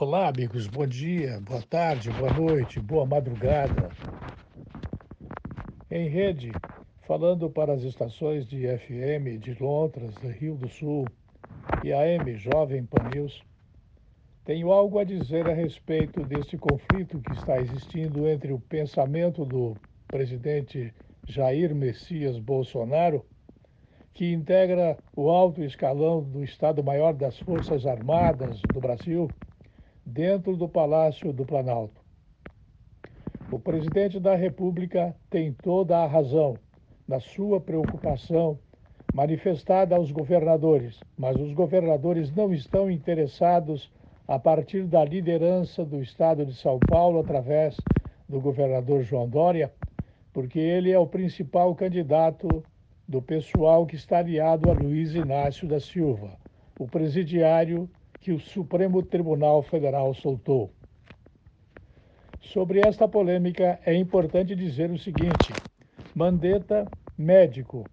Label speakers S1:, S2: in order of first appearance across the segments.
S1: Olá, amigos. Bom dia, boa tarde, boa noite, boa madrugada. Em rede, falando para as estações de FM de Londres, Rio do Sul e AM Jovem Pan News, tenho algo a dizer a respeito deste conflito que está existindo entre o pensamento do presidente Jair Messias Bolsonaro, que integra o alto escalão do Estado-Maior das Forças Armadas do Brasil, dentro do Palácio do Planalto. O presidente da República tem toda a razão na sua preocupação manifestada aos governadores, mas os governadores não estão interessados a partir da liderança do Estado de São Paulo através do governador João Dória, porque ele é o principal candidato do pessoal que está aliado a Luiz Inácio da Silva, o presidiário que o Supremo Tribunal Federal soltou. Sobre esta polêmica, é importante dizer o seguinte: Mandetta, médico,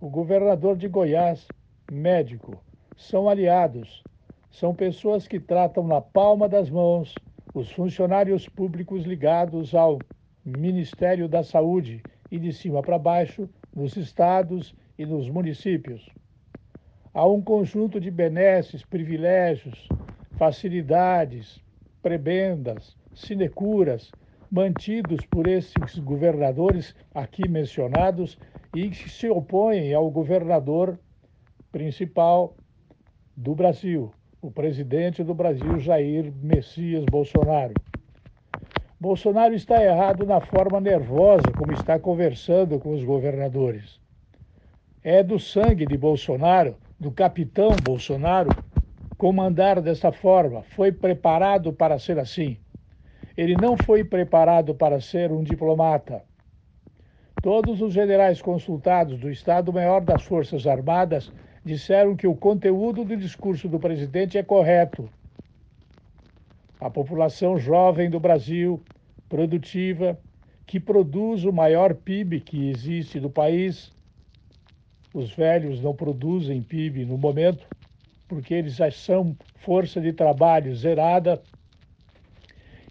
S1: o governador de Goiás, médico, são aliados, são pessoas que tratam na palma das mãos os funcionários públicos ligados ao Ministério da Saúde e de cima para baixo nos estados e nos municípios há um conjunto de benesses, privilégios, facilidades, prebendas, sinecuras mantidos por esses governadores aqui mencionados e que se opõem ao governador principal do Brasil, o presidente do Brasil, Jair Messias Bolsonaro. Bolsonaro está errado na forma nervosa como está conversando com os governadores. É do sangue de Bolsonaro do capitão Bolsonaro comandar dessa forma, foi preparado para ser assim. Ele não foi preparado para ser um diplomata. Todos os generais consultados do Estado-Maior das Forças Armadas disseram que o conteúdo do discurso do presidente é correto. A população jovem do Brasil, produtiva, que produz o maior PIB que existe do país, os velhos não produzem PIB no momento, porque eles já são força de trabalho zerada.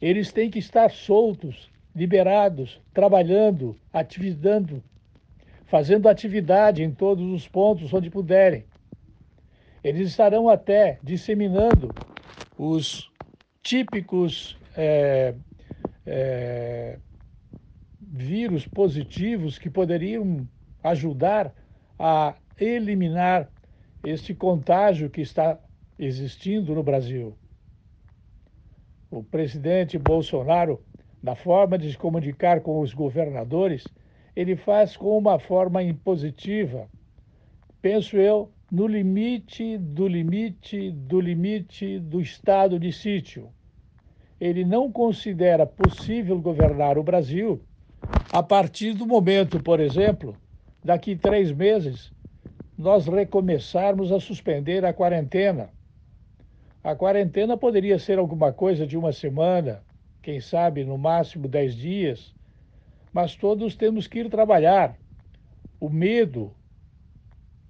S1: Eles têm que estar soltos, liberados, trabalhando, atividando, fazendo atividade em todos os pontos onde puderem. Eles estarão até disseminando os típicos é, é, vírus positivos que poderiam ajudar a eliminar este contágio que está existindo no Brasil. O presidente Bolsonaro, na forma de se comunicar com os governadores, ele faz com uma forma impositiva, penso eu, no limite do limite do limite do estado de sítio. Ele não considera possível governar o Brasil a partir do momento, por exemplo, daqui três meses, nós recomeçarmos a suspender a quarentena. A quarentena poderia ser alguma coisa de uma semana, quem sabe no máximo dez dias, mas todos temos que ir trabalhar. O medo,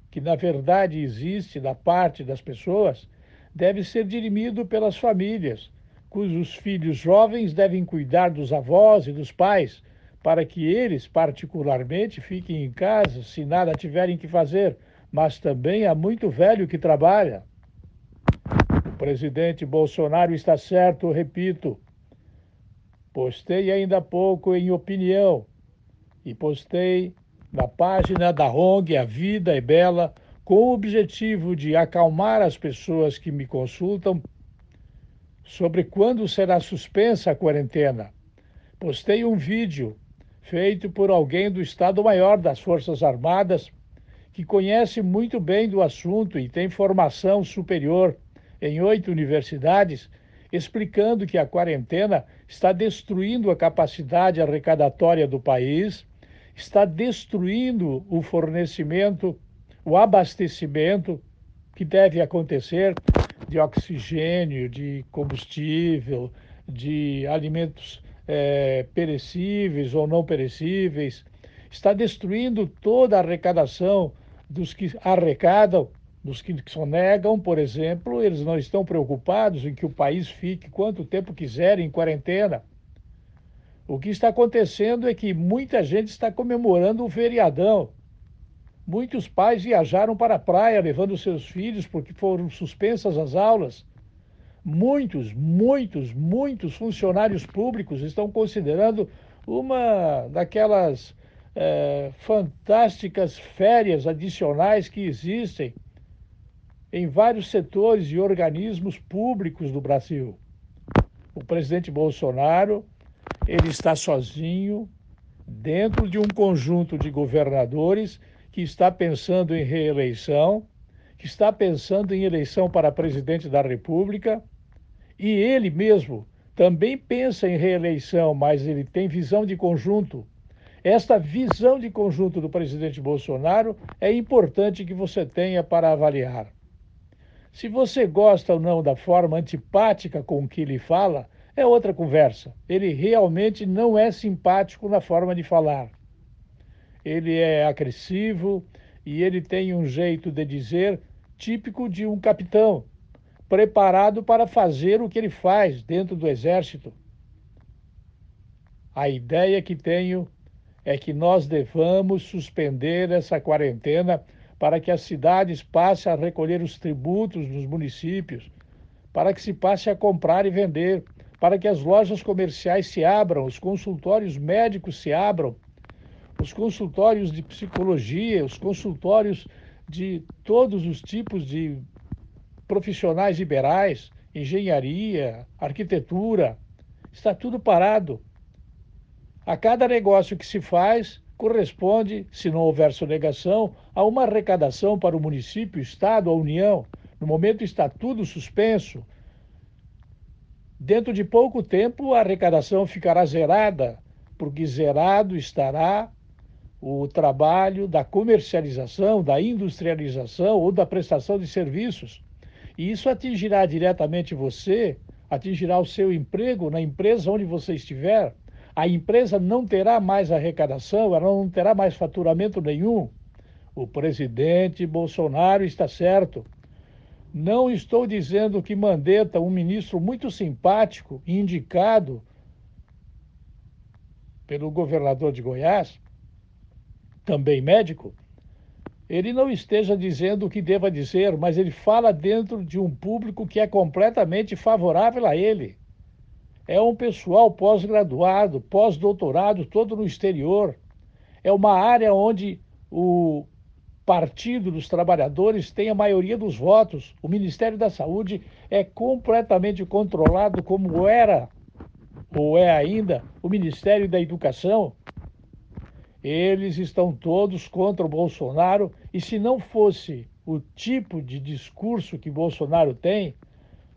S1: que na verdade existe da parte das pessoas, deve ser dirimido pelas famílias, cujos filhos jovens devem cuidar dos avós e dos pais para que eles, particularmente, fiquem em casa se nada tiverem que fazer, mas também há muito velho que trabalha. O presidente Bolsonaro está certo, repito. Postei ainda há pouco em opinião e postei na página da ONG A Vida é Bela com o objetivo de acalmar as pessoas que me consultam sobre quando será suspensa a quarentena. Postei um vídeo feito por alguém do Estado-Maior das Forças Armadas, que conhece muito bem do assunto e tem formação superior em oito universidades, explicando que a quarentena está destruindo a capacidade arrecadatória do país, está destruindo o fornecimento, o abastecimento que deve acontecer de oxigênio, de combustível, de alimentos é, perecíveis ou não perecíveis, está destruindo toda a arrecadação dos que arrecadam Dos que sonegam, por exemplo, eles não estão preocupados em que o país fique quanto tempo quiser em quarentena. O que está acontecendo é que muita gente está comemorando o feriadão. Muitos pais viajaram para a praia levando seus filhos porque foram suspensas as aulas. Muitos, muitos, muitos funcionários públicos estão considerando uma daquelas é, fantásticas férias adicionais que existem em vários setores e organismos públicos do Brasil. O presidente Bolsonaro, ele está sozinho dentro de um conjunto de governadores que está pensando em reeleição, que está pensando em eleição para presidente da República, e ele mesmo também pensa em reeleição, mas ele tem visão de conjunto. Esta visão de conjunto do presidente Bolsonaro é importante que você tenha para avaliar. Se você gosta ou não da forma antipática com que ele fala, é outra conversa. Ele realmente não é simpático na forma de falar. Ele é agressivo e ele tem um jeito de dizer típico de um capitão, preparado para fazer o que ele faz dentro do exército. A ideia que tenho é que nós devamos suspender essa quarentena para que as cidades passem a recolher os tributos nos municípios, para que se passe a comprar e vender, para que as lojas comerciais se abram, os consultórios médicos se abram, os consultórios de psicologia, os consultórios de todos os tipos de profissionais liberais, engenharia, arquitetura, está tudo parado. A cada negócio que se faz, corresponde, se não houver sonegação, a uma arrecadação para o município, Estado, a União. No momento está tudo suspenso. Dentro de pouco tempo, a arrecadação ficará zerada, porque zerado estará o trabalho da comercialização, da industrialização ou da prestação de serviços. E isso atingirá diretamente você, atingirá o seu emprego na empresa onde você estiver a empresa não terá mais arrecadação, ela não terá mais faturamento nenhum. O presidente Bolsonaro está certo. Não estou dizendo que Mandetta, um ministro muito simpático indicado pelo governador de Goiás, também médico, ele não esteja dizendo o que deva dizer, mas ele fala dentro de um público que é completamente favorável a ele é um pessoal pós-graduado, pós-doutorado, todo no exterior. É uma área onde o Partido dos Trabalhadores tem a maioria dos votos. O Ministério da Saúde é completamente controlado, como era, ou é ainda, o Ministério da Educação. Eles estão todos contra o Bolsonaro, e se não fosse o tipo de discurso que Bolsonaro tem,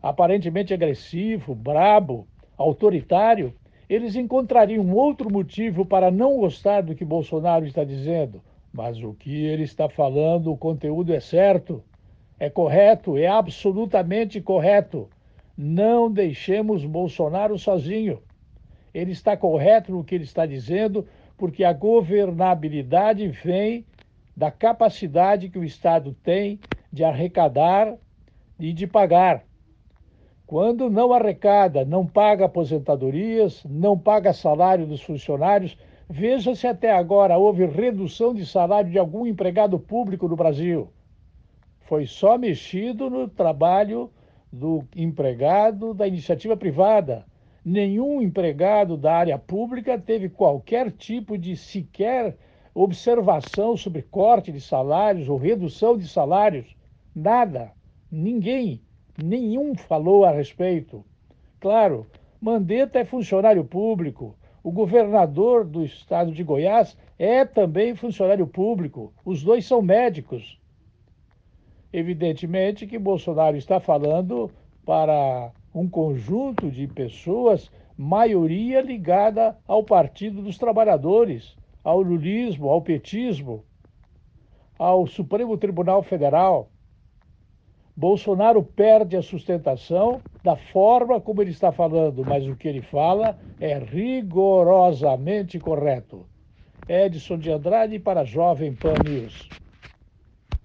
S1: aparentemente agressivo, brabo, autoritário, eles encontrariam outro motivo para não gostar do que Bolsonaro está dizendo. Mas o que ele está falando, o conteúdo é certo, é correto, é absolutamente correto. Não deixemos Bolsonaro sozinho. Ele está correto no que ele está dizendo, porque a governabilidade vem da capacidade que o Estado tem de arrecadar e de pagar. Quando não arrecada, não paga aposentadorias, não paga salário dos funcionários, veja se até agora houve redução de salário de algum empregado público no Brasil. Foi só mexido no trabalho do empregado da iniciativa privada. Nenhum empregado da área pública teve qualquer tipo de sequer observação sobre corte de salários ou redução de salários. Nada. Ninguém nenhum falou a respeito. Claro, Mandetta é funcionário público, o governador do estado de Goiás é também funcionário público, os dois são médicos. Evidentemente que Bolsonaro está falando para um conjunto de pessoas, maioria ligada ao Partido dos Trabalhadores, ao lulismo, ao petismo, ao Supremo Tribunal Federal. Bolsonaro perde a sustentação da forma como ele está falando, mas o que ele fala é rigorosamente correto. Edson de Andrade para Jovem Pan News.